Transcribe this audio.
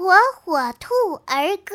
火火兔儿歌。